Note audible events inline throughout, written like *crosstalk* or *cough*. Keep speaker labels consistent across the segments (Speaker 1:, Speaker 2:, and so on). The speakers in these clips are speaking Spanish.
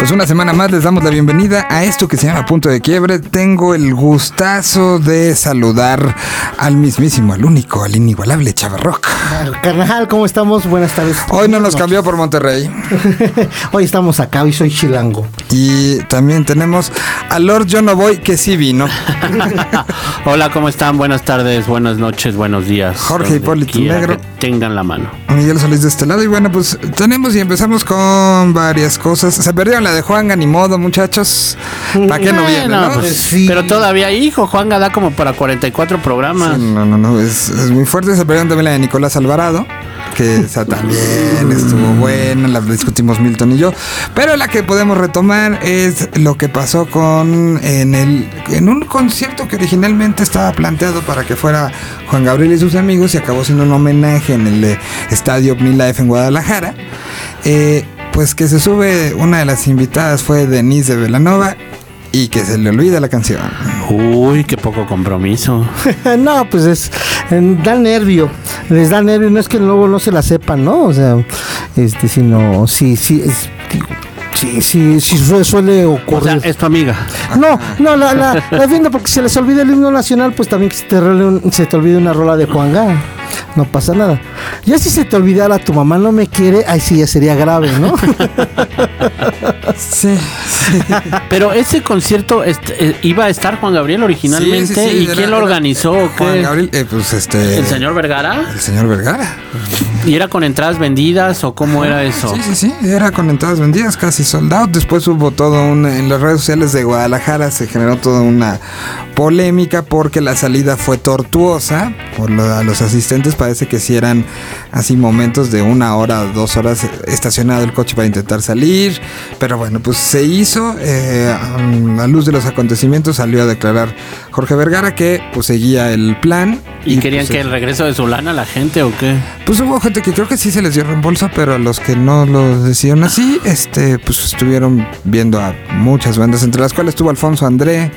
Speaker 1: Pues una semana más les damos la bienvenida a esto que se llama Punto de Quiebre. Tengo el gustazo de saludar al mismísimo, al único, al inigualable Chavarrock.
Speaker 2: Carnal, ¿cómo estamos? Buenas tardes.
Speaker 1: Hoy no nos cambió por Monterrey. *laughs*
Speaker 2: Hoy estamos acá, hoy soy chilango.
Speaker 1: Y también tenemos a Lord Yo No Voy, que sí vino. *laughs* *laughs*
Speaker 3: Hola, ¿cómo están? Buenas tardes, buenas noches, buenos días.
Speaker 1: Jorge Hipólito Negro.
Speaker 3: que Tengan la mano.
Speaker 1: Miguel Solís de este lado. Y bueno, pues tenemos y empezamos con varias cosas. Se perdieron la de Juanga, ni modo, muchachos. ¿Para qué no viene, no?
Speaker 3: pues,
Speaker 2: Sí.
Speaker 3: Pero todavía, hijo, Juan da como para 44 programas.
Speaker 1: Sí, no, no, no, es, es muy fuerte. Se perdieron también la de Nicolás Alvarado, que esa también *laughs* estuvo buena, la discutimos Milton y yo. Pero la que podemos retomar es lo que pasó con en el en un concierto que originalmente estaba planteado para que fuera Juan Gabriel y sus amigos y acabó siendo un homenaje en el eh, estadio Life en Guadalajara. Eh, pues que se sube, una de las invitadas fue Denise de Velanova y que se le olvida la canción.
Speaker 3: Uy, qué poco compromiso. *laughs*
Speaker 2: no, pues es. Da nervio. Les da nervio. No es que luego no se la sepan, ¿no? O sea, este, sino. Sí, sí. Es, digo, sí, sí, sí su- suele
Speaker 3: O sea,
Speaker 2: ocurrir.
Speaker 3: es tu amiga.
Speaker 2: No, no, la, la, la defiendo porque se les olvida el himno nacional, pues también que se te, role un- se te olvide una rola de Juan Gá. No pasa nada. Ya si se te olvidara tu mamá no me quiere, ahí sí ya sería grave, ¿no? *laughs*
Speaker 1: Sí, sí.
Speaker 3: Pero ese concierto este, eh, iba a estar Juan Gabriel originalmente.
Speaker 1: Sí, sí, sí,
Speaker 3: ¿Y
Speaker 1: era-
Speaker 3: quién lo
Speaker 1: era-
Speaker 3: organizó
Speaker 1: Juan
Speaker 3: qué?
Speaker 1: Gabriel, eh, pues este.
Speaker 3: ¿El señor Vergara?
Speaker 1: El señor Vergara.
Speaker 3: ¿Y era con entradas vendidas o cómo era eso?
Speaker 1: Sí, sí, sí. Era con entradas vendidas, casi sold out. Después hubo todo un. En las redes sociales de Guadalajara se generó toda una polémica porque la salida fue tortuosa. Por lo- a los asistentes parece que sí eran así momentos de una hora, dos horas estacionado el coche para intentar salir. Pero bueno, pues se hizo. eh, a la luz de los acontecimientos salió a declarar Jorge Vergara que pues seguía el plan.
Speaker 3: ¿Y, querían
Speaker 1: pues,
Speaker 3: que el regreso de su lana la gente o qué?
Speaker 1: Pues hubo gente que creo que sí se les dio reembolso, pero a los que no lo decidieron así, este, pues estuvieron viendo a muchas bandas, entre las cuales estuvo Alfonso André,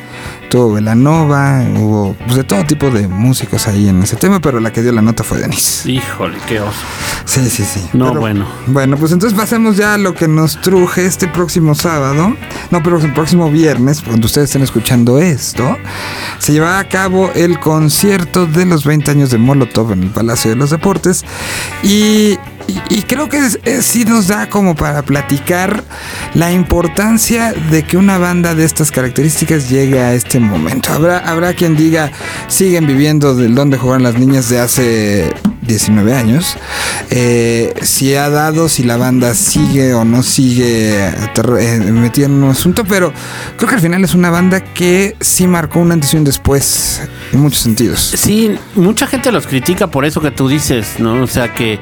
Speaker 1: tuvo Velanova, hubo pues, de todo tipo de músicos ahí en ese tema, pero la que dio la nota fue Denise.
Speaker 3: Híjole, qué oso.
Speaker 1: Sí, sí, sí.
Speaker 3: No,
Speaker 1: Pero,
Speaker 3: bueno.
Speaker 1: Bueno, pues entonces pasemos ya a lo que nos truje este próximo sábado. No, pero el próximo viernes, cuando ustedes estén escuchando esto, se llevará a cabo el concierto de los 20 años de Molotov en el Palacio de los Deportes. Y, y- y creo que sí nos da como para platicar la importancia de que una banda de estas características llegue a este momento. Habrá, habrá quien diga, siguen viviendo del donde juegan las niñas de hace 19 años. Eh, si ha dado, si la banda sigue o no sigue eh, metida en un asunto, pero creo que al final es una banda que sí marcó un antes y un después en muchos sentidos.
Speaker 3: Sí, mucha gente los critica por eso que tú dices, ¿no? O sea que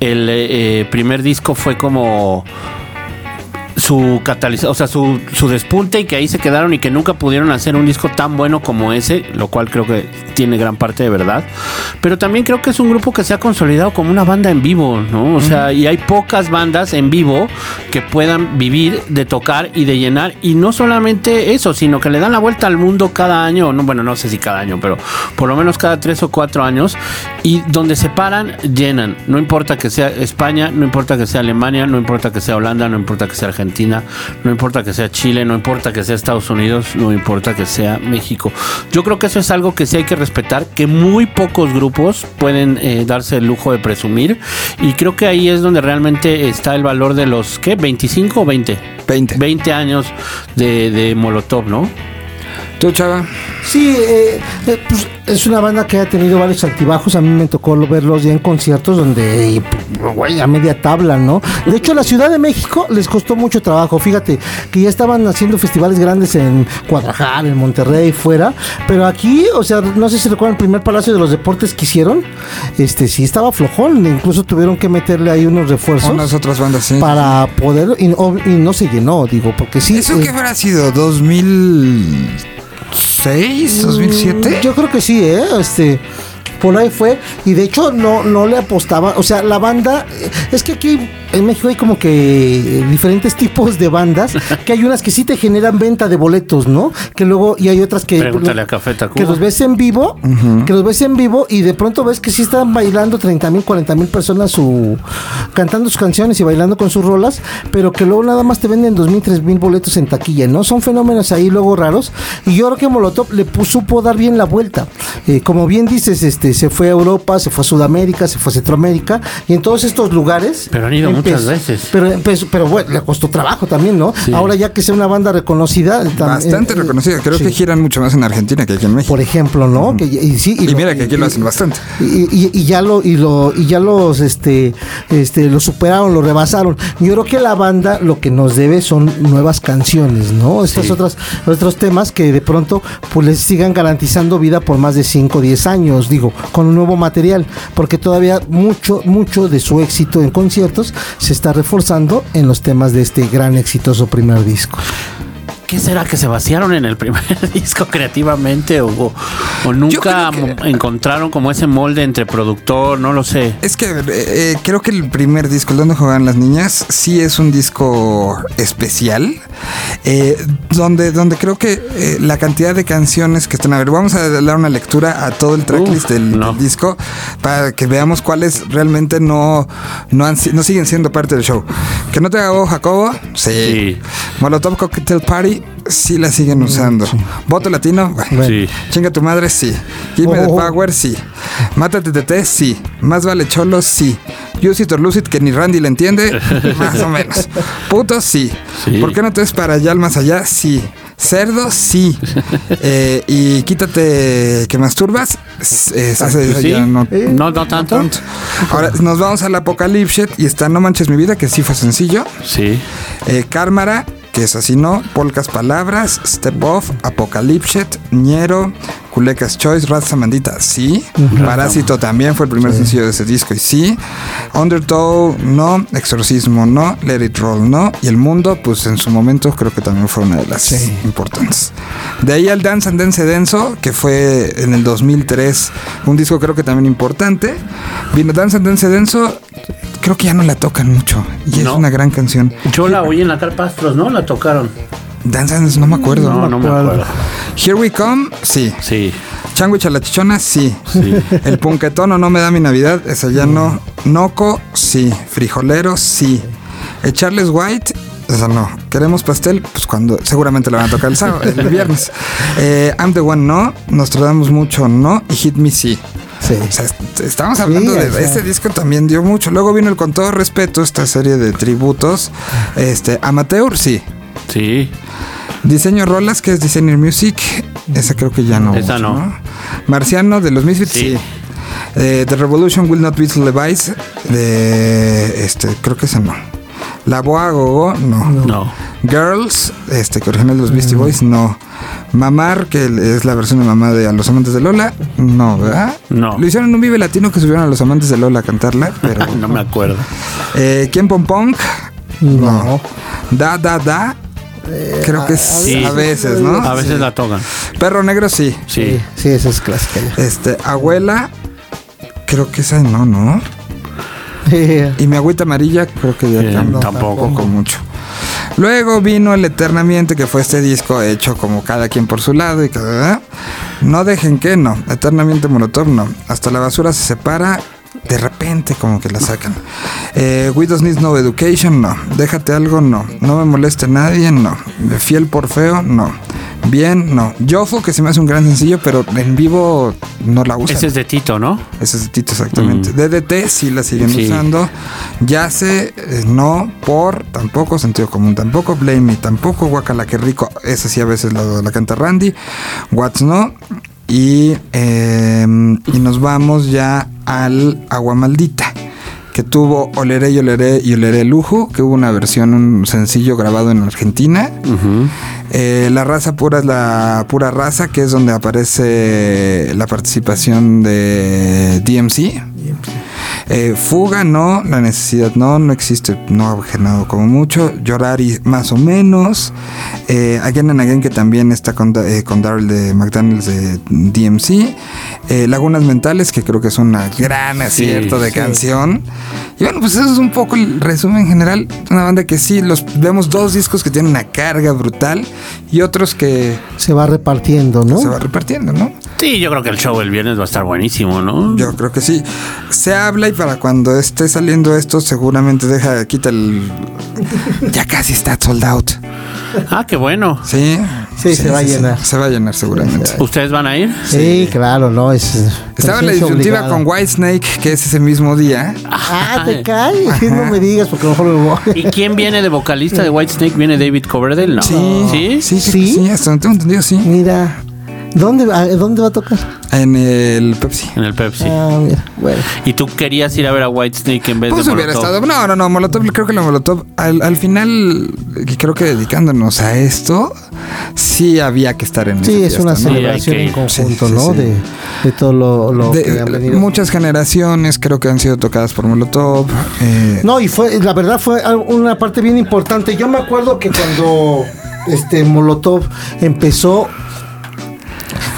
Speaker 3: el eh, primer disco fue como su catalizador, o sea, su, su despunte y que ahí se quedaron y que nunca pudieron hacer un disco tan bueno como ese, lo cual creo que tiene gran parte de verdad. Pero también creo que es un grupo que se ha consolidado como una banda en vivo, ¿no? O sea, y hay pocas bandas en vivo que puedan vivir de tocar y de llenar. Y no solamente eso, sino que le dan la vuelta al mundo cada año, no, bueno, no sé si cada año, pero por lo menos cada tres o cuatro años. Y donde se paran, llenan. No importa que sea España, no importa que sea Alemania, no importa que sea Holanda, no importa que sea Argentina, no importa que sea Chile, no importa que sea Estados Unidos, no importa que sea México. Yo creo que eso es algo que sí hay que respetar, que muy pocos grupos pueden eh, darse el lujo de presumir. Y creo que ahí es donde realmente está el valor de los, ¿qué? ¿25 o 20?
Speaker 1: 20.
Speaker 3: 20 años de, de Molotov, ¿no?
Speaker 1: ¿Tú, chava?
Speaker 2: Sí, eh, eh, pues es una banda que ha tenido varios altibajos. A mí me tocó verlos ya en conciertos donde, y, pues, güey, a media tabla, ¿no? De hecho, la Ciudad de México les costó mucho trabajo. Fíjate que ya estaban haciendo festivales grandes en Guadalajara, en Monterrey, fuera. Pero aquí, o sea, no sé si recuerdan el primer Palacio de los Deportes que hicieron. Este sí estaba flojón. Incluso tuvieron que meterle ahí unos refuerzos.
Speaker 1: Unas otras bandas, sí.
Speaker 2: Para poder, y, no- y no se llenó, digo, porque sí.
Speaker 1: ¿Eso
Speaker 2: eh,
Speaker 1: qué habrá sido? ¿2006? ¿2007?
Speaker 2: Yo creo que sí, ¿eh? Este. Por ahí fue. Y de hecho no, no le apostaba. O sea, la banda, es que aquí en México hay como que diferentes tipos de bandas, *laughs* que hay unas que sí te generan venta de boletos, ¿no? Que luego, y hay otras que...
Speaker 3: Pregúntale a Café Tacuba.
Speaker 2: Que los ves en vivo, que los ves en vivo y de pronto ves que sí están bailando 30 mil, 40 mil personas su, cantando sus canciones y bailando con sus rolas, pero que luego nada más te venden 2 mil, 3 mil boletos en taquilla, ¿no? Son fenómenos ahí luego raros. Y yo creo que Molotov le supo dar bien la vuelta. Eh, como bien dices, este, se fue a Europa, se fue a Sudamérica, se fue a Centroamérica y en todos estos lugares.
Speaker 3: Pero han ido muchas veces.
Speaker 2: Pero, empezó- pero bueno, le costó trabajo también, ¿no? Ahora ya que sea una banda reconocida.
Speaker 1: Bastante
Speaker 2: eh,
Speaker 1: reconocida. Creo
Speaker 2: sí.
Speaker 1: que giran mucho más en Argentina que aquí en México.
Speaker 2: Por ejemplo, ¿no? Que, y, sí,
Speaker 1: Y
Speaker 2: lo-
Speaker 1: mira que aquí lo hacen bastante.
Speaker 2: Y, y- y ya lo y lo y ya los este este lo superaron, lo rebasaron. Yo creo que la banda lo que nos debe son nuevas canciones, ¿no? Estas otras otros temas que de pronto pues les sigan garantizando vida por más de 5 o 10 años, digo, con un nuevo material, porque todavía mucho mucho de su éxito en conciertos se está reforzando en los temas de este gran exitoso primer disco.
Speaker 3: ¿Qué será que se vaciaron en el primer *laughs* disco creativamente o, o- o nunca
Speaker 1: que-
Speaker 3: encontraron como ese molde entre productor? No lo sé.
Speaker 1: Es que eh, eh, creo que el primer disco, el donde juegan las niñas, sí es un disco especial, eh, donde, donde creo que eh, la cantidad de canciones que están, a ver, vamos a dar una lectura a todo el tracklist
Speaker 3: Uf,
Speaker 1: del,
Speaker 3: no.
Speaker 1: del disco para que veamos cuáles realmente no, no, han no siguen siendo parte del show. Que no te hago Jacobo, sí.
Speaker 3: Sí.
Speaker 1: Molotov Cocktail Party, sí la siguen usando. Voto Latino, bueno.
Speaker 3: Sí.
Speaker 1: Chinga tu madre, sí. Give me the
Speaker 2: Oh.
Speaker 1: power, sí. Mátate TT, sí. Más vale cholo, sí. Use it or lose it, que ni Randy le entiende, *laughs* más o menos. Puto, sí.
Speaker 3: Sí.
Speaker 1: ¿Por qué no te ves para allá al más allá? Sí. Cerdo, sí. *laughs* Eh, y quítate que masturbas. eh,
Speaker 3: Sí.
Speaker 1: ya no-
Speaker 3: No, no tanto.
Speaker 1: tanto. Ahora nos vamos al Apocalypse y está No Manches Mi Vida, que sí fue sencillo.
Speaker 3: Sí.
Speaker 1: Eh, Cármara, que es así, ¿no? Polcas Palabras, Step Off, Apocalypse, Ñero, Culecas Choice, Raza Mandita, sí. Parásito también fue el primer sencillo de ese disco y sí. Undertow, no. Exorcismo, no. Let It Roll, no. Y El Mundo, pues en su momento creo que también fue una de las importantes. De ahí al Dance and Dance Denso, que fue en el 2003, un disco creo que también importante. Vino Dance and Dance Denso, creo que ya no la tocan mucho. Y es una gran canción.
Speaker 3: Yo la oí en la Carpastros, ¿no? La tocaron.
Speaker 1: Dance and Dance, no me acuerdo.
Speaker 3: No, no me acuerdo.
Speaker 1: Here We Come, sí.
Speaker 3: Sí.
Speaker 1: Changuich a la chichona, sí.
Speaker 3: Sí. *laughs*
Speaker 1: El punquetón o no me da mi Navidad, esa ya no. Noco, sí. Frijolero, sí. Echarles White, esa no. Queremos pastel, pues cuando seguramente la van a tocar el sábado, el viernes. *laughs* Eh, I'm the One, no. Nos tratamos mucho, no. Y Hit Me, sí.
Speaker 2: Sí.
Speaker 1: O sea, est- estamos hablando
Speaker 2: Sí,
Speaker 1: de
Speaker 2: o sea.
Speaker 1: este disco también dio mucho. Luego vino el con todo respeto esta serie de tributos. Este amateur, sí.
Speaker 3: Sí.
Speaker 1: Diseño Rolas, que es Designer Music. Esa creo que ya no.
Speaker 3: Esa no.
Speaker 1: Marciano de los Misfits, sí.
Speaker 3: Sí.
Speaker 1: Eh, The Revolution Will Not Be Televised. De. Este, creo que esa no. La Boa Gogo, no.
Speaker 3: No.
Speaker 1: Girls, este, que original de los Beastie Boys, no. Mamar, que es la versión de mamá de A los Amantes de Lola, no, ¿verdad?
Speaker 3: No.
Speaker 1: Lo hicieron en un Vive Latino que subieron a los Amantes de Lola a cantarla, *laughs* pero.
Speaker 3: No me acuerdo.
Speaker 1: Eh, ¿Quién Pom Pong?
Speaker 2: No.
Speaker 1: Da, da, da. Creo que es
Speaker 3: Sí.
Speaker 1: a veces, ¿no?
Speaker 3: A veces
Speaker 1: Sí.
Speaker 3: la tocan.
Speaker 1: Perro negro, sí.
Speaker 3: Sí.
Speaker 2: Sí, esa es clásica ya.
Speaker 1: Este, abuela, creo que esa no, ¿no? Y mi agüita amarilla, creo que ya
Speaker 3: Eh,
Speaker 1: tampoco,
Speaker 3: tampoco.
Speaker 1: con mucho. Luego vino el Eternamente, que fue este disco hecho como cada quien por su lado y cada. No dejen que no. Eternamente Molotov no. Hasta la basura se separa. De repente como que la sacan. Eh, We Don't Need No Education, no. Déjate algo, no. No me moleste nadie, no. Fiel por feo, no. Bien, no. Yofo, que se me hace un gran sencillo, pero en vivo no la usan.
Speaker 3: Ese es de Tito, ¿no?
Speaker 1: Ese es el Tito, exactamente. DDT sí la siguen
Speaker 3: Sí.
Speaker 1: usando. Yace, eh, no. Por, tampoco. Sentido común, tampoco. Blame Me, tampoco. Guacala, que rico. Esa sí a veces la, la canta Randy. What's no. Y, eh, y nos vamos ya al Agua Maldita. Que tuvo Oleré y Oleré y Oleré Lujo. Que hubo una versión, un sencillo grabado en Argentina. Eh, la raza pura es la pura raza, que es donde aparece la participación de DMC. Eh, fuga, no. La necesidad, no. No existe, no ha generado como mucho. Llorar y más o menos. Eh, again and Again, que también está con, eh, con Daryl de McDonald's de DMC. Eh, Lagunas Mentales, que creo que es una gran acierto de canción. Y bueno, pues eso es un poco el resumen general. Una banda que sí, los vemos dos discos que tienen una carga brutal y otros que
Speaker 2: Se va repartiendo, ¿no?
Speaker 1: se va repartiendo, ¿no?
Speaker 3: Sí, yo creo que el show el viernes va a estar buenísimo, ¿no?
Speaker 1: Yo creo que sí. Se habla y para cuando esté saliendo esto, seguramente deja, quita el. Ya casi está sold out.
Speaker 3: Ah, qué bueno.
Speaker 1: Sí.
Speaker 2: Sí, se va a llenar.
Speaker 1: Se va a llenar seguramente.
Speaker 3: ¿Ustedes van a ir?
Speaker 2: Sí, claro, no, es...
Speaker 1: Estaba en la disyuntiva con Whitesnake, que es ese mismo día.
Speaker 2: Ah, te cae, no me digas porque a lo mejor me voy.
Speaker 3: ¿Y quién viene de vocalista de Whitesnake? ¿Viene David Coverdale? No.
Speaker 1: Sí.
Speaker 3: ¿Sí?
Speaker 1: Sí, sí,
Speaker 2: ¿Sí?
Speaker 1: sí, hasta donde tengo entendido, sí.
Speaker 2: Mira, ¿dónde, va- ¿dónde va a tocar?
Speaker 1: En el Pepsi.
Speaker 3: En el Pepsi.
Speaker 2: Ah, mira, bueno.
Speaker 3: ¿Y tú querías ir a ver a Whitesnake en vez
Speaker 1: Pues
Speaker 3: de
Speaker 1: hubiera
Speaker 3: Molotov?
Speaker 1: estado. No, no, no. Molotov, creo que la Molotov, al, al final, creo que dedicándonos a esto, sí había que estar en
Speaker 2: Sí, es una celebración en conjunto,
Speaker 1: Sí, sí,
Speaker 2: ¿no?
Speaker 1: sí.
Speaker 2: De, de todo lo, lo
Speaker 1: De-
Speaker 2: que ha venido.
Speaker 1: muchas generaciones creo que han sido tocadas por Molotov. eh,
Speaker 2: No, y fue, la verdad fue una parte bien importante. Yo me acuerdo que cuando este Molotov empezó,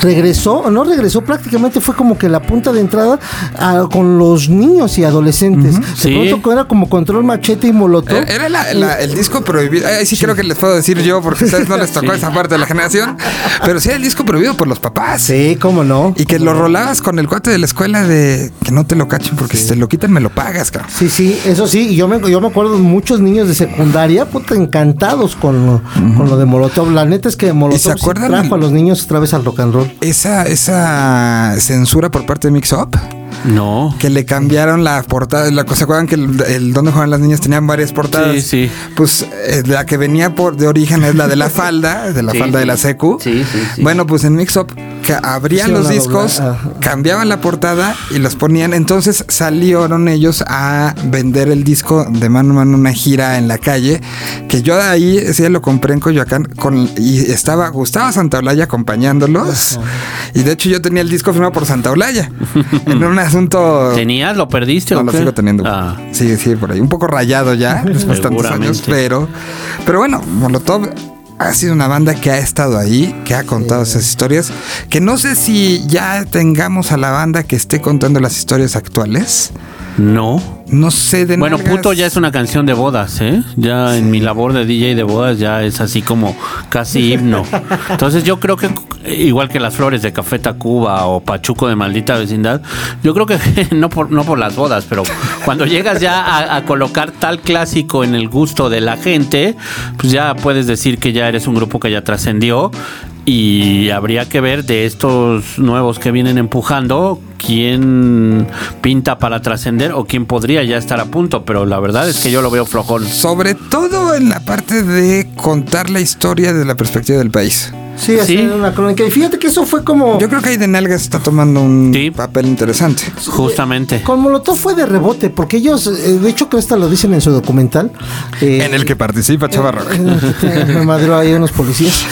Speaker 2: regresó, no regresó, prácticamente fue como que la punta de entrada a- con los niños y adolescentes. De
Speaker 3: Sí.
Speaker 2: pronto era como control machete y Molotov.
Speaker 1: Era era la- la- el disco prohibido. Ahí sí, creo que les puedo decir yo, porque a ustedes no les tocó esa parte de la generación. Pero sí era el disco prohibido por los papás.
Speaker 2: Sí, cómo no.
Speaker 1: Y que lo rolabas con el cuate de la escuela de que no te lo cachen, porque si te lo quitan, me lo pagas, cabrón.
Speaker 2: Sí, sí, eso sí, y yo me, yo me acuerdo de muchos niños de secundaria, puta, encantados con lo, con lo de Molotov. La neta es que Molotov
Speaker 1: se
Speaker 2: trajo
Speaker 1: el-
Speaker 2: a los niños otra vez al rock and roll.
Speaker 1: Esa, esa censura por parte de Mix Up,
Speaker 3: No.
Speaker 1: que le cambiaron la portada. La, ¿Se acuerdan que el, el donde juegan las niñas tenían varias portadas?
Speaker 3: Sí, sí.
Speaker 1: Pues eh, la que venía por de origen es la de la *laughs* falda, de la
Speaker 3: Sí,
Speaker 1: falda de
Speaker 3: sí.
Speaker 1: la secu.
Speaker 3: Sí, sí, sí.
Speaker 1: Bueno, pues en Mix Up que abrían los discos, cambiaban la portada y los ponían. Entonces salieron ellos a vender el disco de mano a mano una gira en la calle. Que yo de ahí ese día lo compré en Coyoacán con, y estaba Gustavo Santaolalla acompañándolos. Y de hecho yo tenía el disco firmado por Santaolalla. *laughs* en un asunto.
Speaker 3: ¿Tenías? ¿Lo perdiste
Speaker 1: No,
Speaker 3: o
Speaker 1: lo
Speaker 3: qué?
Speaker 1: sigo teniendo.
Speaker 3: Ah.
Speaker 1: Sí, sí, por ahí. Un poco rayado ya, después de tantos años. Pero, pero bueno, Molotov ha sido una banda que ha estado ahí, que ha contado esas historias. Que no sé si ya tengamos a la banda que esté contando las historias actuales.
Speaker 3: No.
Speaker 1: No sé de
Speaker 3: Bueno,
Speaker 1: nalgas.
Speaker 3: puto ya es una canción de bodas, ¿eh? Ya en mi labor de DJ de bodas ya es así como casi himno. Entonces yo creo que igual que las flores de Café Tacuba o Pachuco de maldita vecindad, yo creo que *laughs* no por no por las bodas, pero cuando llegas ya a, a colocar tal clásico en el gusto de la gente, pues ya puedes decir que ya eres un grupo que ya trascendió y habría que ver de estos nuevos que vienen empujando quién pinta para trascender o quién podría ya estar a punto, pero la verdad es que yo lo veo flojón.
Speaker 1: Sobre todo en la parte de contar la historia de la perspectiva del país.
Speaker 2: Sí,
Speaker 3: Sí.
Speaker 2: hacer una crónica. Y fíjate que eso fue como.
Speaker 1: Yo creo que ahí de Nalgas está tomando un
Speaker 3: Sí.
Speaker 1: papel interesante.
Speaker 3: Justamente.
Speaker 2: Con Molotov fue de rebote, porque ellos, eh, de hecho, que esta lo dicen en su documental. eh,
Speaker 1: En el que participa Chava Rock.
Speaker 2: Me madrió ahí unos policías.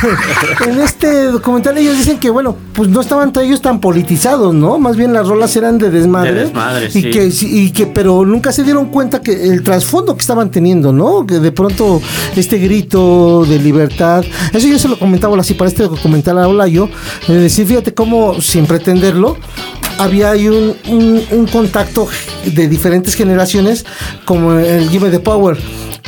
Speaker 2: *laughs* en este documental ellos dicen que, bueno, pues no estaban ellos tan politizados, ¿no? Más bien las rolas eran de desmadre.
Speaker 3: De desmadre,
Speaker 2: y
Speaker 3: sí.
Speaker 2: Que, y que, pero nunca se dieron cuenta que el trasfondo que estaban teniendo, ¿no? Que de pronto este grito de libertad. Eso yo se lo comentaba así para este documental habla yo. De decir, fíjate cómo, sin pretenderlo, había ahí un, un- un contacto de diferentes generaciones como el Give Me the Power.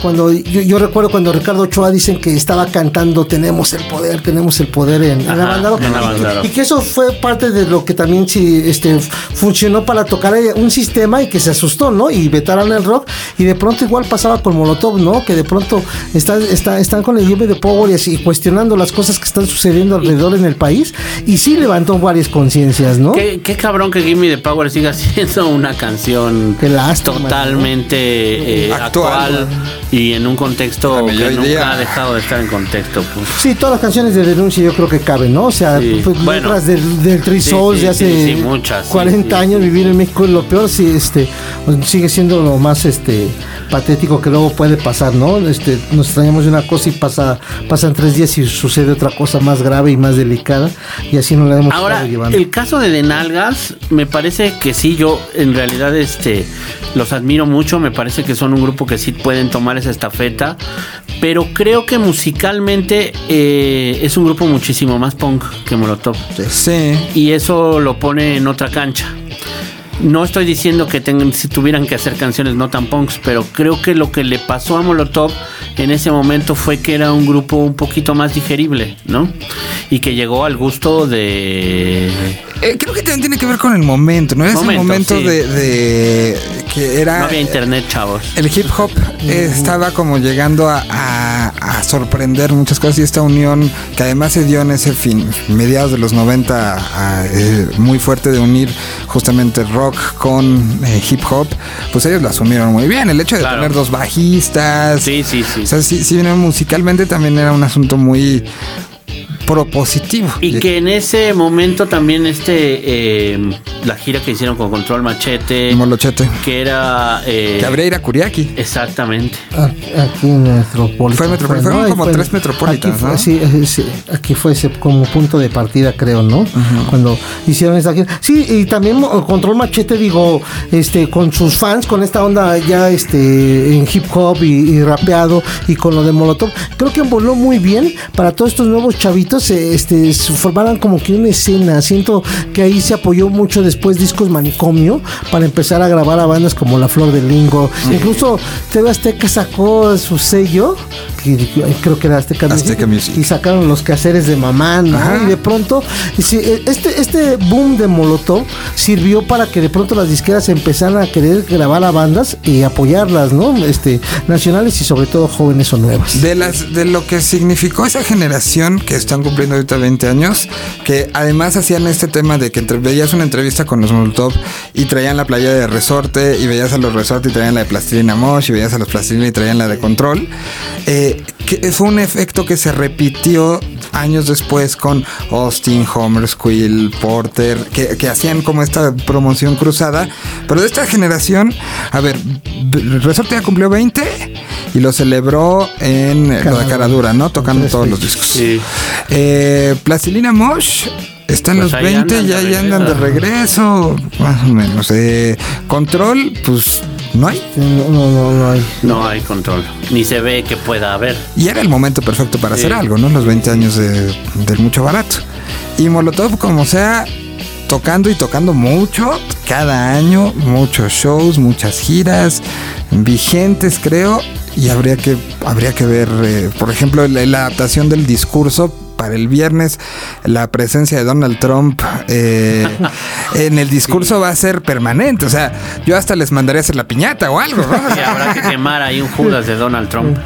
Speaker 2: Cuando yo, yo recuerdo cuando Ricardo Ochoa dicen que estaba cantando tenemos el poder, tenemos el poder en, en
Speaker 3: Ajá,
Speaker 2: Avándaro",
Speaker 3: en
Speaker 2: y, que- y que eso fue parte de lo que también sí, este, funcionó para tocar un sistema y que se asustó, ¿no? Y vetaron el rock y de pronto igual pasaba con Molotov, ¿no? Que de pronto está, está- están con el Give Me the Power y así cuestionando las cosas que están sucediendo alrededor en el país y sí levantó varias conciencias, ¿no?
Speaker 3: Qué, qué cabrón que Gimme the Power siga *laughs* siendo una canción
Speaker 2: Qué lástima,
Speaker 3: totalmente eh,
Speaker 1: Actual.
Speaker 3: actual, y en un contexto que nunca ha dejado de estar en contexto. pues.
Speaker 2: Sí, todas las canciones de denuncia yo creo que caben, ¿no? O sea,
Speaker 3: Sí.
Speaker 2: pues,
Speaker 3: Bueno.
Speaker 2: letras del, del Three
Speaker 3: Sí,
Speaker 2: Souls
Speaker 3: sí,
Speaker 2: de hace
Speaker 3: sí, sí, muchas, sí,
Speaker 2: 40
Speaker 3: sí.
Speaker 2: años vivir en México es lo peor, sí, este, pues, sigue siendo lo más este patético que luego puede pasar, ¿no? Este, nos extrañamos de una cosa y pasa, pasan tres días y sucede otra cosa más grave y más delicada, y así no la hemos
Speaker 3: Ahora,
Speaker 2: llevando.
Speaker 3: el caso de Denalgas, me parece que sí, yo en realidad este los admiro mucho, me parece que son un grupo que sí pueden tomar esa estafeta, pero creo que musicalmente eh, es un grupo muchísimo más punk que Molotov.
Speaker 1: Sí.
Speaker 3: Y eso lo pone en otra cancha. No estoy diciendo que tengan, si tuvieran que hacer canciones no tan punks, pero creo que lo que le pasó a Molotov en ese momento fue que era un grupo un poquito más digerible, ¿no? Y que llegó al gusto de...
Speaker 1: Eh, creo que también tiene que ver con el momento, ¿no? Ese
Speaker 3: Momento,
Speaker 1: momento
Speaker 3: sí.
Speaker 1: de, de que era
Speaker 3: No había internet, chavos.
Speaker 1: el hip hop eh, estaba como llegando a, a- a sorprender muchas cosas y esta unión que además se dio en ese fin, mediados de los 90, a, eh, muy fuerte de unir justamente rock con eh, hip hop, pues ellos lo asumieron muy bien. El hecho de
Speaker 3: Claro.
Speaker 1: tener dos bajistas,
Speaker 3: Sí, sí, sí.
Speaker 1: O sea, sí, sí, musicalmente también era un asunto muy propositivo.
Speaker 3: Y que en ese momento también este eh, la gira que hicieron con Control Machete,
Speaker 1: Molochete.
Speaker 3: que era eh,
Speaker 1: Que habría ir a Curiaki.
Speaker 3: exactamente.
Speaker 2: Aquí aquí en Metropolitan.
Speaker 1: Fue Metropolitan, fueron como
Speaker 2: fue-
Speaker 1: tres Metropolitans,
Speaker 2: aquí fue-
Speaker 1: ¿no?
Speaker 2: Sí, sí, aquí fue ese como punto de partida, creo, ¿no? Cuando hicieron esta gira. Sí, y también Control Machete, digo, este, con sus fans, con esta onda ya este en hip hop y, y rapeado y con lo de Molotov, creo que voló muy bien para todos estos nuevos chavitos, eh, este, formaran como que una escena. Siento que ahí se apoyó mucho después discos manicomio para empezar a grabar a bandas como La Flor del Lingo. Incluso TV Azteca sacó su sello, que creo que era Azteca,
Speaker 1: Azteca Music.
Speaker 2: y sacaron los quehaceres de mamá, ¿no? Y de pronto, sí, eh, este, este boom de Molotov sirvió para que de pronto las disqueras empezaran a querer grabar a bandas y apoyarlas, ¿no? Este, nacionales y sobre todo jóvenes o nuevas.
Speaker 1: De las de lo que significó esa generación que están cumpliendo ahorita 20 años, que además hacían este tema de que entre- veías una entrevista con los Molotov y traían la playa de Resorte y veías a los Resorte y traían la de Plastilina Mosh y veías a los Plastilina y traían la de Control, eh, que fue un efecto que se repitió años después con Austin, Homer, Squill, Porter, que, que hacían como esta promoción cruzada, pero de esta generación, a ver, Resorte ya cumplió 20 y lo celebró en lo de Caradura, ¿no? Tocando todos los discos.
Speaker 3: Sí.
Speaker 1: Eh, Plastilina Mosh está en
Speaker 3: Pues
Speaker 1: los
Speaker 3: ahí
Speaker 1: 20,
Speaker 3: andan
Speaker 1: ya,
Speaker 3: de
Speaker 1: ya andan de regreso, más o menos. Eh, control, pues no hay.
Speaker 2: No, no, no, no hay.
Speaker 3: No hay control. Ni se ve que pueda haber.
Speaker 1: Y era el momento perfecto para
Speaker 3: Sí.
Speaker 1: hacer algo, ¿no? Los 20 años de, del mucho barato. Y Molotov, como sea, tocando y tocando mucho, cada año, muchos shows, muchas giras, vigentes creo, y habría que, habría que ver, eh, por ejemplo, la, la adaptación del discurso. Para el viernes, la presencia de Donald Trump eh, en el discurso va a ser permanente. O sea, yo hasta les mandaría a hacer la piñata o algo. ¿no?
Speaker 3: Habrá que quemar ahí un Judas de Donald Trump.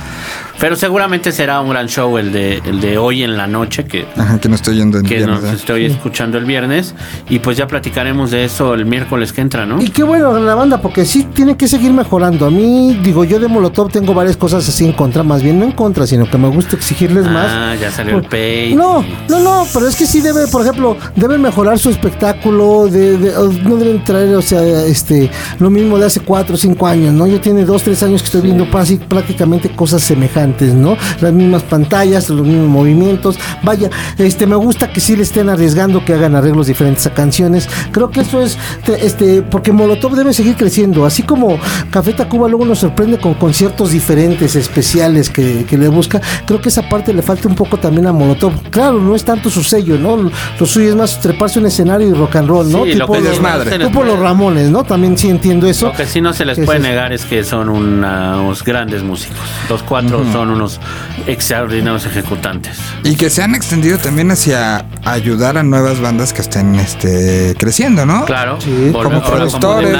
Speaker 3: Pero seguramente será un gran show el de, el de hoy en la noche, que,
Speaker 1: Ajá, que no estoy yendo en
Speaker 3: que
Speaker 1: viernes,
Speaker 3: nos
Speaker 1: ¿eh?
Speaker 3: estoy escuchando el viernes. Y pues ya platicaremos de eso el miércoles que entra, ¿no?
Speaker 2: Y qué bueno la banda, porque sí tiene que seguir mejorando. A mí, digo, yo de Molotov tengo varias cosas así en contra, más bien no en contra, sino que me gusta exigirles más.
Speaker 3: Ah, ya salió el pay.
Speaker 2: No, no, no, pero es que sí debe, por ejemplo, deben mejorar su espectáculo, de, de- no deben traer, o sea, este, lo mismo de hace cuatro o cinco años, ¿no? Yo tiene dos, tres años que estoy viendo casi prácticamente cosas semejantes, ¿no? Las mismas pantallas, los mismos movimientos. Vaya, este, me gusta que sí le estén arriesgando que hagan arreglos diferentes a canciones. Creo que eso es, te- este, porque Molotov debe seguir creciendo, así como Café Tacuba luego nos sorprende con conciertos diferentes, especiales que, que le busca. Creo que esa parte le falta un poco también a Molotov. Claro, no es tanto su sello, ¿no? Lo suyo es más treparse un escenario y rock and roll, ¿no?
Speaker 3: Sí, lo
Speaker 2: tipo
Speaker 3: que
Speaker 2: los, tipo Ramones, ¿no? También sí entiendo eso.
Speaker 3: Lo que sí no se les puede
Speaker 2: es-
Speaker 3: negar es que son unos grandes músicos. Los cuatro son unos extraordinarios ejecutantes.
Speaker 1: Y que se han extendido también hacia ayudar a nuevas bandas que estén este, creciendo, ¿no?
Speaker 3: Claro,
Speaker 2: Sí,
Speaker 1: como productores.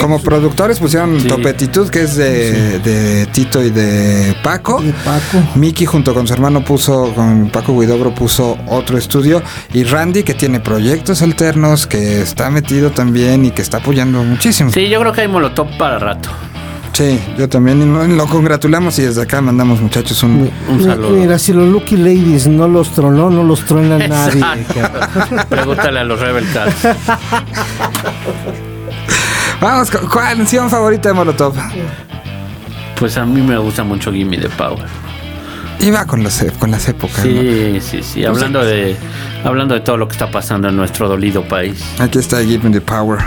Speaker 1: Como productores pusieron
Speaker 3: Sí.
Speaker 1: Topetitud, que es de, de Tito y de Paco.
Speaker 2: De Paco.
Speaker 1: Miki junto con su hermano puso, con Paco Guidobro puso otro estudio. Y Randy que tiene proyectos alternos, que está metido también y que está apoyando muchísimo.
Speaker 3: Sí, yo creo que hay molotov para rato.
Speaker 1: Sí, yo también. Y lo congratulamos y desde acá mandamos, muchachos, un.
Speaker 3: Saludo.
Speaker 2: Mira, si los Lucky Ladies no los tronó, no los truena nadie. *laughs*
Speaker 3: Pregúntale a los Rebel Cats. *laughs*
Speaker 1: Vamos, con- ¿cuál canción favorita de Molotov?
Speaker 3: Pues a mí me gusta mucho Gimme the Power.
Speaker 1: Iba con, los, con las épocas. ¿no?
Speaker 3: Sí, sí, sí. Hablando de, hablando de todo lo que está pasando en nuestro dolido país.
Speaker 1: Aquí está Give Me the Power.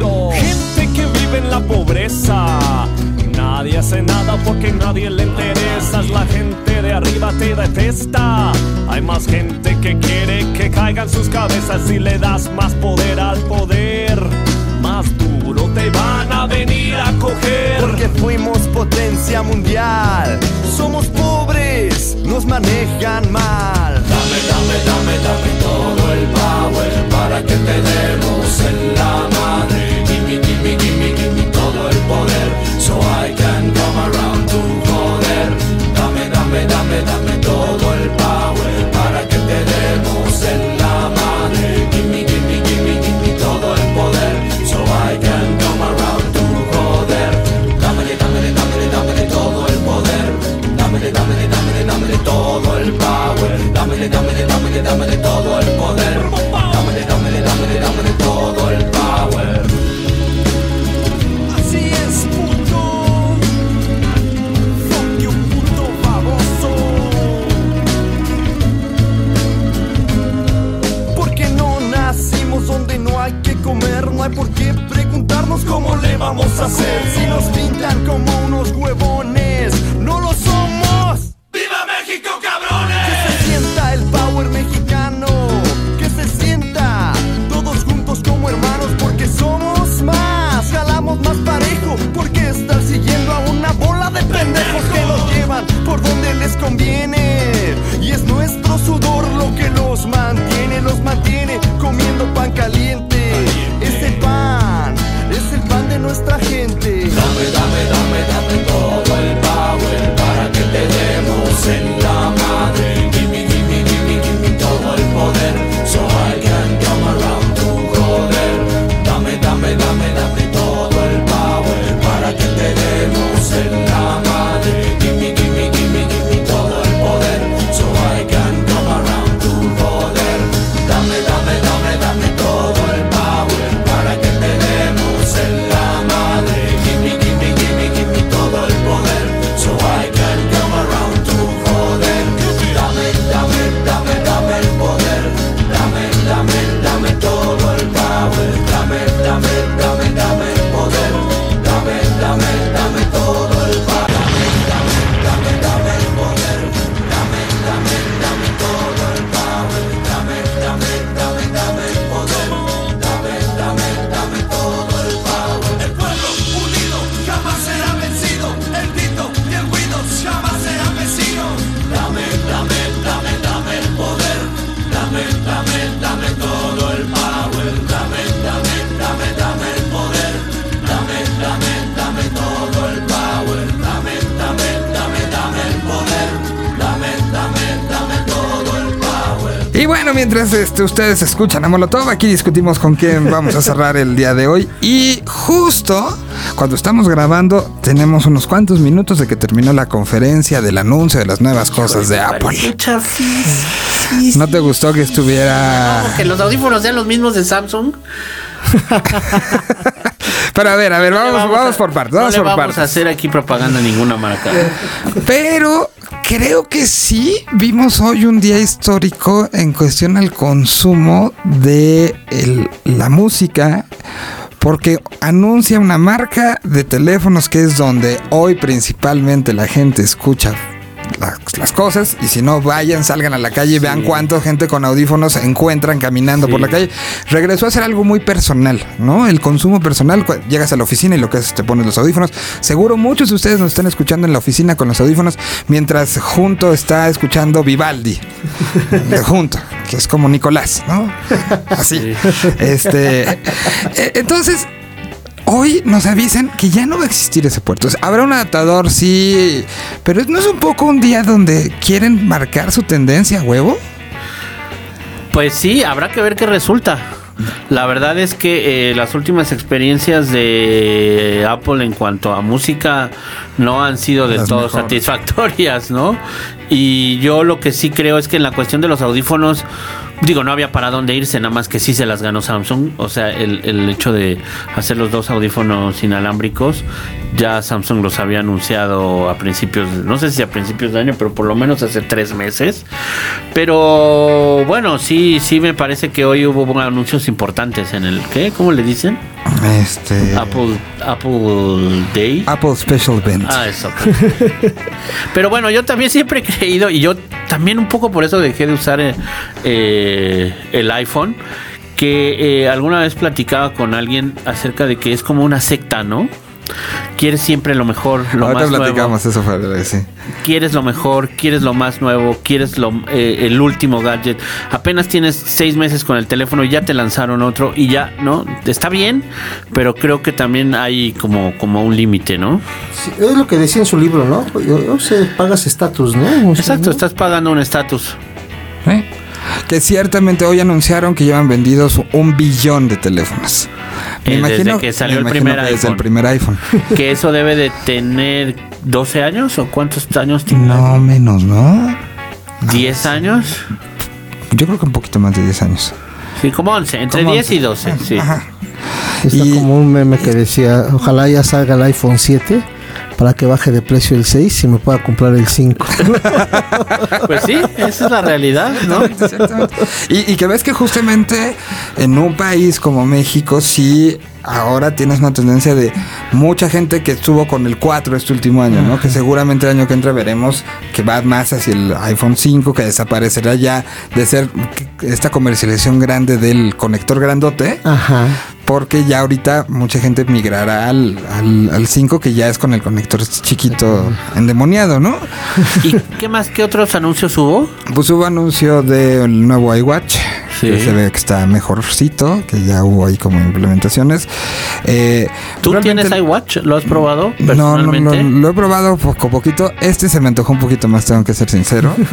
Speaker 4: Gente que
Speaker 5: vive en la pobreza. Nadie hace nada porque nadie le interesas. La gente de arriba te detesta. Hay más gente que quiere que caigan sus cabezas y le das más poder al poder. Más duro te van a venir a coger.
Speaker 6: Porque fuimos potencia mundial. Somos pobres, nos manejan mal.
Speaker 4: Dame, dame, dame, dame todo el power para que te demos en la madre. Gimme, gimme, gimme, gimme todo el poder so I can come around to joder. Dame, dame, dame, dame dámele, dámele todo el poder.
Speaker 1: Mientras este, ustedes escuchan a Molotov, aquí discutimos con quién vamos a *laughs* cerrar el día de hoy. Y justo cuando estamos grabando, tenemos unos cuantos minutos de que terminó la conferencia del anuncio de las nuevas cosas de Apple. *laughs* ¿No te gustó que estuviera.?
Speaker 3: Que los audífonos sean los mismos de Samsung. *laughs*
Speaker 1: Pero a ver, a ver,
Speaker 3: No
Speaker 1: vamos, vamos
Speaker 3: a-
Speaker 1: por partes.
Speaker 3: no
Speaker 1: Vamos
Speaker 3: le
Speaker 1: por
Speaker 3: vamos
Speaker 1: partes.
Speaker 3: a hacer aquí propaganda ninguna marca.
Speaker 1: Pero creo que sí vimos hoy un día histórico en cuestión al consumo de el- la música porque anuncia una marca de teléfonos que es donde hoy principalmente la gente escucha las, las cosas y si no vayan, salgan a la calle y vean cuánta gente con audífonos se encuentran caminando por la calle. Regresó a ser algo muy personal, ¿no? El consumo personal, llegas a la oficina y lo que haces es te pones los audífonos. Seguro muchos de ustedes nos están escuchando en la oficina con los audífonos mientras junto está escuchando Vivaldi. De *laughs* junto, que es como Nicolás, ¿no? Así. Este, eh, entonces, Hoy nos avisan que ya no va a existir ese puerto. O sea, habrá un adaptador, sí, pero no es un poco un día donde quieren marcar su tendencia, huevo.
Speaker 3: Pues sí, habrá que ver qué resulta. La verdad es que eh, las últimas experiencias de Apple en cuanto a música no han sido de
Speaker 1: Las
Speaker 3: todo satisfactorias, ¿no? Y yo lo que sí creo es que en la cuestión de los audífonos, digo, no había para dónde irse, nada más que sí se las ganó Samsung. O sea, el, el hecho de hacer los dos audífonos inalámbricos, ya Samsung los había anunciado a principios, no sé si a principios de año, pero por lo menos hace tres meses. Pero bueno, sí, sí me parece que hoy hubo anuncios importantes en el, ¿qué? ¿Cómo le dicen?
Speaker 1: Este.
Speaker 3: Apple, Apple Day.
Speaker 1: Apple Special Event.
Speaker 3: Ah, eso. *laughs* Pero bueno, yo también siempre he creído, y yo también un poco por eso dejé de usar eh, eh, el iPhone, que eh, alguna vez platicaba con alguien acerca de que es como una secta, ¿no? Quieres siempre lo mejor, lo
Speaker 1: Ahorita
Speaker 3: más nuevo.
Speaker 1: platicamos eso, Fabio, sí.
Speaker 3: Quieres lo mejor, quieres lo más nuevo, quieres lo, eh, el último gadget. Apenas tienes seis meses con el teléfono y ya te lanzaron otro y ya, ¿no? Está bien, pero creo que también hay como, como un límite, ¿no?
Speaker 2: Sí, es lo que decía en su libro, ¿no? O sea, pagas estatus, ¿no? O sea,
Speaker 3: Exacto,
Speaker 2: ¿no?
Speaker 3: estás pagando un estatus.
Speaker 1: Que ciertamente hoy anunciaron que llevan vendidos un billón de teléfonos.
Speaker 3: Eh, desde que salió
Speaker 1: me
Speaker 3: el
Speaker 1: imagino
Speaker 3: primer
Speaker 1: que desde el primer iPhone. *laughs*
Speaker 3: Que eso debe de tener 12 años o cuántos años tiene?
Speaker 1: No menos, ¿no?
Speaker 3: 10 años.
Speaker 1: Yo creo que un poquito más de 10 años.
Speaker 3: Sí, como 11, entre
Speaker 1: Como
Speaker 3: 10 y
Speaker 1: 11.
Speaker 3: 12, sí.
Speaker 1: Ajá.
Speaker 2: Está
Speaker 1: Y-
Speaker 2: como un meme que decía, ojalá ya salga el iPhone 7 para que baje de precio el 6 y me pueda comprar el 5. *laughs*
Speaker 3: Pues sí, esa es la realidad, ¿no?
Speaker 1: Exactamente. Y, y que ves que justamente en un país como México sí ahora tienes una tendencia de mucha gente que estuvo con el 4 este último año, ¿no? Que seguramente el año que entra veremos que va más hacia el iPhone 5, que desaparecerá ya de ser esta comercialización grande del conector grandote.
Speaker 2: Ajá.
Speaker 1: Porque ya ahorita mucha gente migrará al, al, al 5 que ya es con el conector chiquito endemoniado, ¿no?
Speaker 3: ¿Y qué más, qué otros anuncios hubo?
Speaker 1: Pues hubo anuncio del nuevo iWatch,
Speaker 3: Sí.
Speaker 1: que se ve que está mejorcito, que ya hubo ahí como implementaciones. Eh,
Speaker 3: ¿Tú tienes iWatch? ¿Lo has probado
Speaker 1: No, no, no, lo he probado poco poquito. Este se me antojó un poquito más, tengo que ser sincero. *laughs*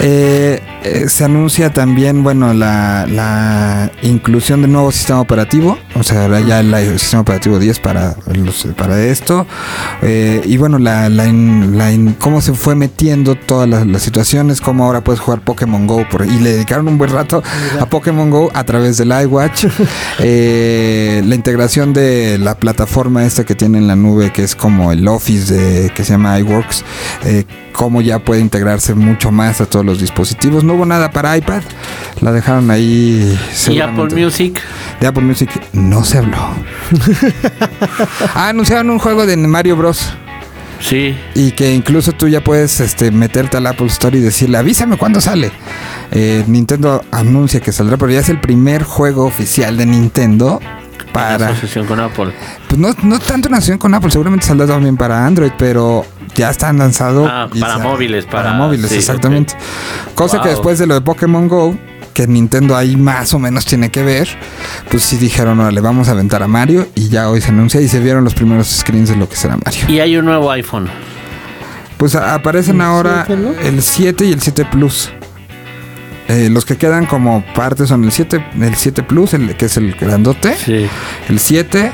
Speaker 1: Eh, eh, se anuncia también, bueno, la, la inclusión del nuevo sistema operativo. O sea, ahora ya el, el sistema operativo 10 para, los- para esto. Eh, y bueno, la, la, in- la in- cómo se fue metiendo todas las, las situaciones, cómo ahora puedes jugar Pokémon Go. Por, y le dedicaron un buen rato a Pokémon Go a través del iWatch. *laughs* Eh, la integración de la plataforma esta que tiene en la nube, que es como el Office de, que se llama iWorks, eh, cómo ya puede integrarse mucho más a todos los dispositivos. No hubo nada para iPad, la dejaron ahí.
Speaker 3: ¿Y. Apple Music?
Speaker 1: De Apple Music no se habló. *laughs* ah, anunciaron un juego de Mario Bros.
Speaker 3: Sí.
Speaker 1: Y que incluso tú ya puedes este, meterte al Apple Store y decirle, avísame cuándo sale. Eh, Nintendo anuncia que saldrá, pero ya es el primer juego oficial de Nintendo
Speaker 3: En
Speaker 1: para...
Speaker 3: asociación con Apple.
Speaker 1: Pues no, no tanto en asociación con Apple, seguramente saldrá también para Android, pero ya están lanzados.
Speaker 3: Ah, para móviles, para-
Speaker 1: móviles, exactamente. Cosa que después de lo de Pokémon Go, que Nintendo ahí más o menos tiene que ver, pues sí dijeron, ahora le vamos a aventar a Mario y ya hoy se anuncia y se vieron los primeros screens de lo que será Mario.
Speaker 3: Y hay un nuevo iPhone.
Speaker 1: Pues aparecen
Speaker 2: ¿El
Speaker 1: ahora
Speaker 2: 7, no?
Speaker 1: el 7 y el 7 Plus. Eh, los que quedan como parte son el 7, el 7 Plus, el que es el grandote,
Speaker 3: Sí.
Speaker 1: el 7,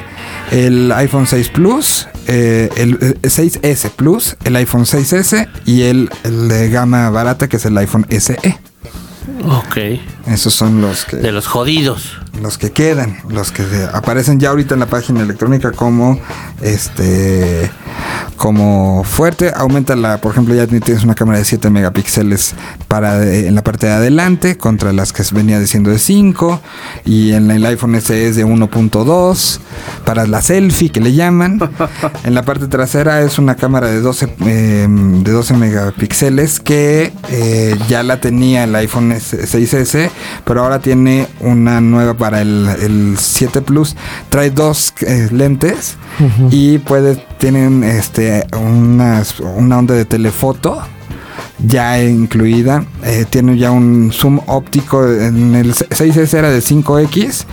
Speaker 1: el iPhone 6 Plus, eh, el, el 6S Plus, el iPhone 6S y el, el de gama barata que es el iPhone SE.
Speaker 3: Ok.
Speaker 1: Esos son los que
Speaker 3: De los jodidos.
Speaker 1: los que quedan, los que aparecen ya ahorita en la página electrónica como este como fuerte. Aumenta la, por ejemplo, ya tienes una cámara de 7 megapíxeles para de- en la parte de adelante contra las que venía diciendo de 5 y en el iPhone SE es de 1.2 para la selfie que le llaman. *laughs* en la parte trasera es una cámara de 12 eh, de 12 megapíxeles que eh, ya la tenía el iPhone S- 6S, pero ahora tiene una nueva para el, el 7 Plus. Trae dos eh, lentes y puede tienen este unas, una onda de telefoto ya incluida. Eh, tiene ya un zoom óptico. En el 6S era de 5X.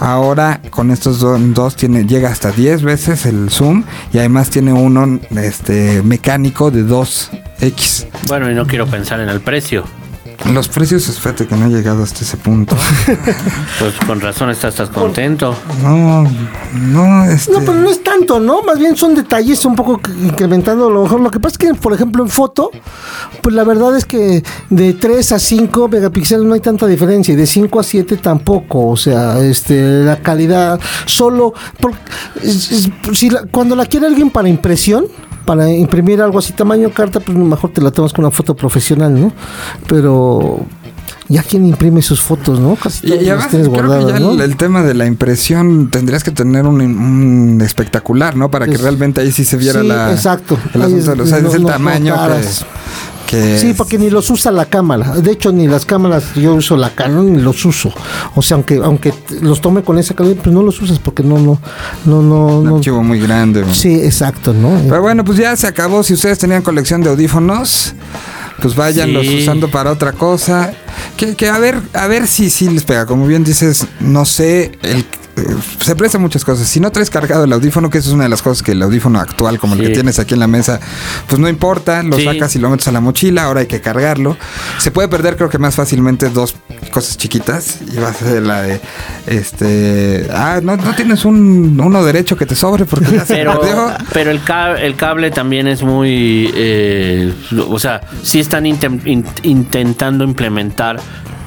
Speaker 1: Ahora con estos do- dos tiene, llega hasta 10 veces el zoom. Y además tiene uno este, mecánico de 2X.
Speaker 3: Bueno, y no quiero pensar en el precio.
Speaker 1: Los precios, fíjate que no he llegado hasta ese punto. *laughs*
Speaker 3: Pues con razón estás, estás contento.
Speaker 1: No, no, este.
Speaker 2: No, pero no es tanto, ¿no? Más bien son detalles un poco incrementando a lo mejor. Lo que pasa es que, por ejemplo, en foto, pues la verdad es que de 3 a 5 megapíxeles no hay tanta diferencia y de 5 a 7 tampoco. O sea, este la calidad solo... por- es- es- si la- cuando la quiere alguien para impresión, para imprimir algo así tamaño carta, pues mejor te la tomas con una foto profesional, ¿no? Pero... Ya quien imprime sus fotos, ¿no? Casi
Speaker 1: Y, y además que
Speaker 2: guardadas,
Speaker 1: ya
Speaker 2: ¿no?
Speaker 1: el, el tema de la impresión tendrías que tener un, un espectacular, ¿no? Para que realmente ahí sí se viera
Speaker 2: sí,
Speaker 1: la,
Speaker 2: exacto.
Speaker 1: el asunto o sea,
Speaker 2: no-
Speaker 1: es el
Speaker 2: no
Speaker 1: tamaño que,
Speaker 2: Sí,
Speaker 1: es-
Speaker 2: porque ni los usa la cámara. De hecho, ni las cámaras, yo uso la Canon ni los uso. O sea, aunque aunque los tome con esa calidad, pues no los usas porque no, no, no, no.
Speaker 1: un
Speaker 2: no.
Speaker 1: archivo muy grande.
Speaker 2: Sí, exacto, ¿no?
Speaker 1: Pero bueno, pues ya se acabó. Si ustedes tenían colección de audífonos, pues váyanlos
Speaker 3: Sí.
Speaker 1: usando para otra cosa. Que, que a ver, a ver si sí les pega. Como bien dices, no sé, el se presta muchas cosas. Si no traes cargado el audífono, que eso es una de las cosas que el audífono actual, como el que tienes aquí en la mesa, pues no importa, lo
Speaker 3: Sí.
Speaker 1: sacas y lo metes a la mochila, ahora hay que cargarlo. Se puede perder, creo que más fácilmente, dos cosas chiquitas. Y va a ser la de, este, ah, no, no tienes un, uno derecho que te sobre porque ya se
Speaker 3: Pero,
Speaker 1: perdió.
Speaker 3: pero el, ca- el cable también es muy. eh, o sea, sí están in- intentando implementar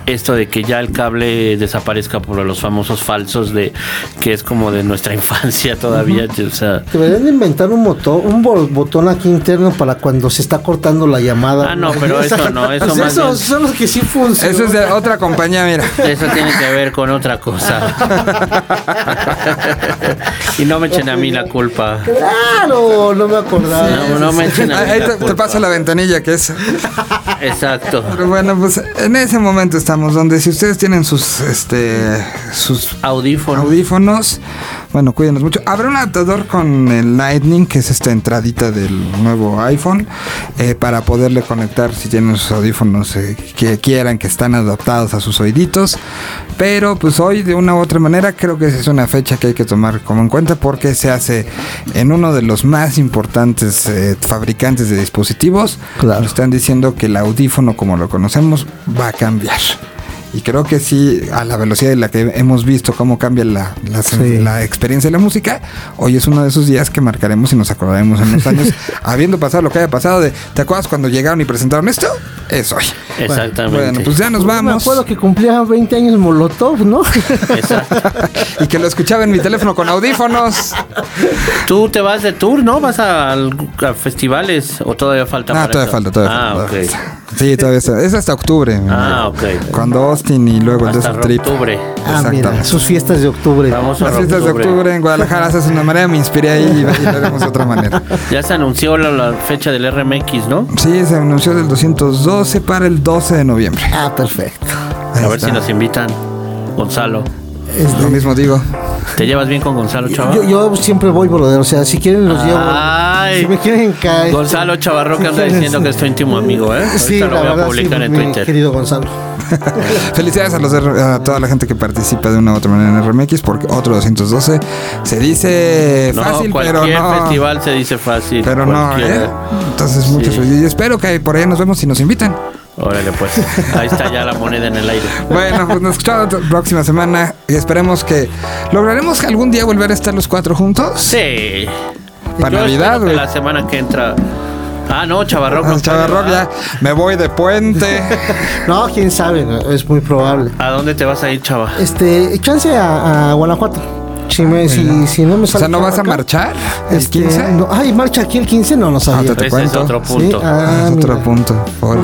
Speaker 3: esto de que ya el cable desaparezca por los famosos falsos de que es como de nuestra *laughs* infancia todavía. O sea,
Speaker 2: Deberían de inventar un motor, un bo- botón aquí interno para cuando se está cortando la llamada.
Speaker 3: Ah, no, pero eso no, *laughs* eso
Speaker 2: sea,
Speaker 3: más
Speaker 2: esos
Speaker 3: bien-
Speaker 2: son los que sí funcionan.
Speaker 1: Eso es de otra compañía, mira.
Speaker 3: eso tiene que ver con otra cosa. *laughs* y no me echen a mí la culpa.
Speaker 2: Claro, no me acordaba.
Speaker 3: No, no me echen a mí
Speaker 1: Ahí
Speaker 3: la
Speaker 1: te, te
Speaker 3: culpa.
Speaker 1: paso la ventanilla que es.
Speaker 3: Exacto.
Speaker 1: Pero bueno, pues en ese momento estamos donde si ustedes tienen sus este sus
Speaker 3: Audífono.
Speaker 1: audífonos, bueno, cuídenos mucho. Habrá un adaptador con el Lightning, que es esta entradita del nuevo iPhone, eh, para poderle conectar si tienen sus audífonos eh, que quieran, que están adaptados a sus oíditos. Pero pues hoy de una u otra manera creo que es una fecha que hay que tomar como en cuenta porque se hace en uno de los más importantes eh, fabricantes de dispositivos.
Speaker 2: Claro.
Speaker 1: Nos están diciendo que el audífono como lo conocemos va a cambiar. Y creo que sí, a la velocidad en la que hemos visto cómo cambia la, la,
Speaker 2: Sí.
Speaker 1: la experiencia de la música, hoy es uno de esos días que marcaremos y nos acordaremos en unos años, *laughs* habiendo pasado lo que haya pasado de, ¿te acuerdas cuando llegaron y presentaron esto? Es hoy.
Speaker 3: Exactamente.
Speaker 1: Bueno, pues ya nos
Speaker 2: Me
Speaker 1: vamos.
Speaker 2: acuerdo que cumplía 20 años Molotov, ¿no?
Speaker 3: Exacto. *laughs*
Speaker 1: Y que lo escuchaba en mi teléfono con audífonos.
Speaker 3: Tú te vas de tour, ¿no? ¿Vas a, a festivales o todavía falta
Speaker 1: Ah,
Speaker 3: para
Speaker 1: todavía
Speaker 3: eso?
Speaker 1: falta, todavía
Speaker 3: Ah,
Speaker 1: falta.
Speaker 3: ok.
Speaker 1: Sí, todavía está. Es hasta octubre.
Speaker 3: Ah, ok.
Speaker 1: Cuando Austin y luego el
Speaker 3: Hasta
Speaker 1: Desert Trip.
Speaker 3: octubre.
Speaker 2: Ah, mira, sus fiestas de octubre.
Speaker 3: Vamos a
Speaker 1: Las fiestas de octubre en Guadalajara haces una manera, me inspiré ahí y y lo haremos de otra manera.
Speaker 3: Ya se anunció la, la fecha del RMX, ¿no?
Speaker 1: Sí, se anunció del 212 para el 12 de noviembre.
Speaker 2: Ah, perfecto.
Speaker 1: Ahí
Speaker 3: A ver
Speaker 1: está.
Speaker 3: si nos invitan. Gonzalo.
Speaker 1: Lo mismo digo.
Speaker 3: ¿Te llevas bien con Gonzalo Chava?
Speaker 2: Yo, yo siempre voy, brother. O sea, si quieren los llevo.
Speaker 3: Ay.
Speaker 2: Si me quieren caer.
Speaker 3: Gonzalo Chavarro que anda diciendo que es tu íntimo amigo, ¿eh?
Speaker 2: Sí,
Speaker 3: Ahorita lo
Speaker 2: la
Speaker 3: voy a
Speaker 2: verdad,
Speaker 3: publicar
Speaker 2: sí,
Speaker 3: en
Speaker 2: mi
Speaker 3: Twitter.
Speaker 2: querido Gonzalo. *laughs*
Speaker 1: Felicidades a, los a toda la gente que participa de una u otra manera en RMX, porque otro 212 se dice
Speaker 3: No,
Speaker 1: fácil, pero
Speaker 3: cualquier
Speaker 1: no.
Speaker 3: festival se dice fácil.
Speaker 1: Pero no. ¿eh? Entonces, muchas
Speaker 3: Sí.
Speaker 1: felicidades. Y espero que por ahí nos vemos si nos invitan.
Speaker 3: Órale, pues. Ahí está ya la moneda en el aire.
Speaker 1: Bueno, pues nos escuchamos la próxima semana y esperemos que lograremos algún día volver a estar los cuatro juntos.
Speaker 3: Sí.
Speaker 1: Para
Speaker 3: Yo
Speaker 1: Navidad, güey.
Speaker 3: La semana que entra. Ah, no, Chavarro.
Speaker 1: Ah, Chavarro, ya me voy de puente. *laughs*
Speaker 2: No, quién sabe, no, es muy probable.
Speaker 3: ¿A dónde te vas a ir, Chava?
Speaker 2: Este, chance a, a Guanajuato. Si, me, si, si no me
Speaker 1: O
Speaker 2: sale
Speaker 1: sea, ¿no vas a
Speaker 2: acá,
Speaker 1: marchar? ¿El
Speaker 2: Este,
Speaker 1: 15?
Speaker 2: no, ay, marcha aquí el 15, no, no sabía.
Speaker 1: Ah, te
Speaker 3: Ese
Speaker 1: cuento.
Speaker 3: es otro
Speaker 2: Sí,
Speaker 3: punto.
Speaker 2: ah,
Speaker 1: es otro punto. Por,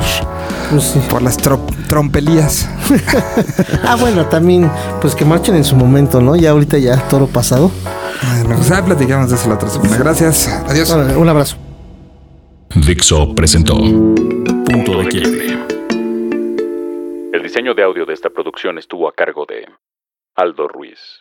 Speaker 2: Pues sí.
Speaker 1: por las tro- trompelías. *laughs*
Speaker 2: Ah, bueno, también, pues que marchen en su momento, ¿no? Ya ahorita ya toro pasado.
Speaker 1: Bueno, pues ya platicamos de eso la otra semana. Gracias. Adiós.
Speaker 2: Órale, un abrazo.
Speaker 7: Dixo presentó Punto de Quiebre.
Speaker 8: El diseño de audio de esta producción estuvo a cargo de Aldo Ruiz.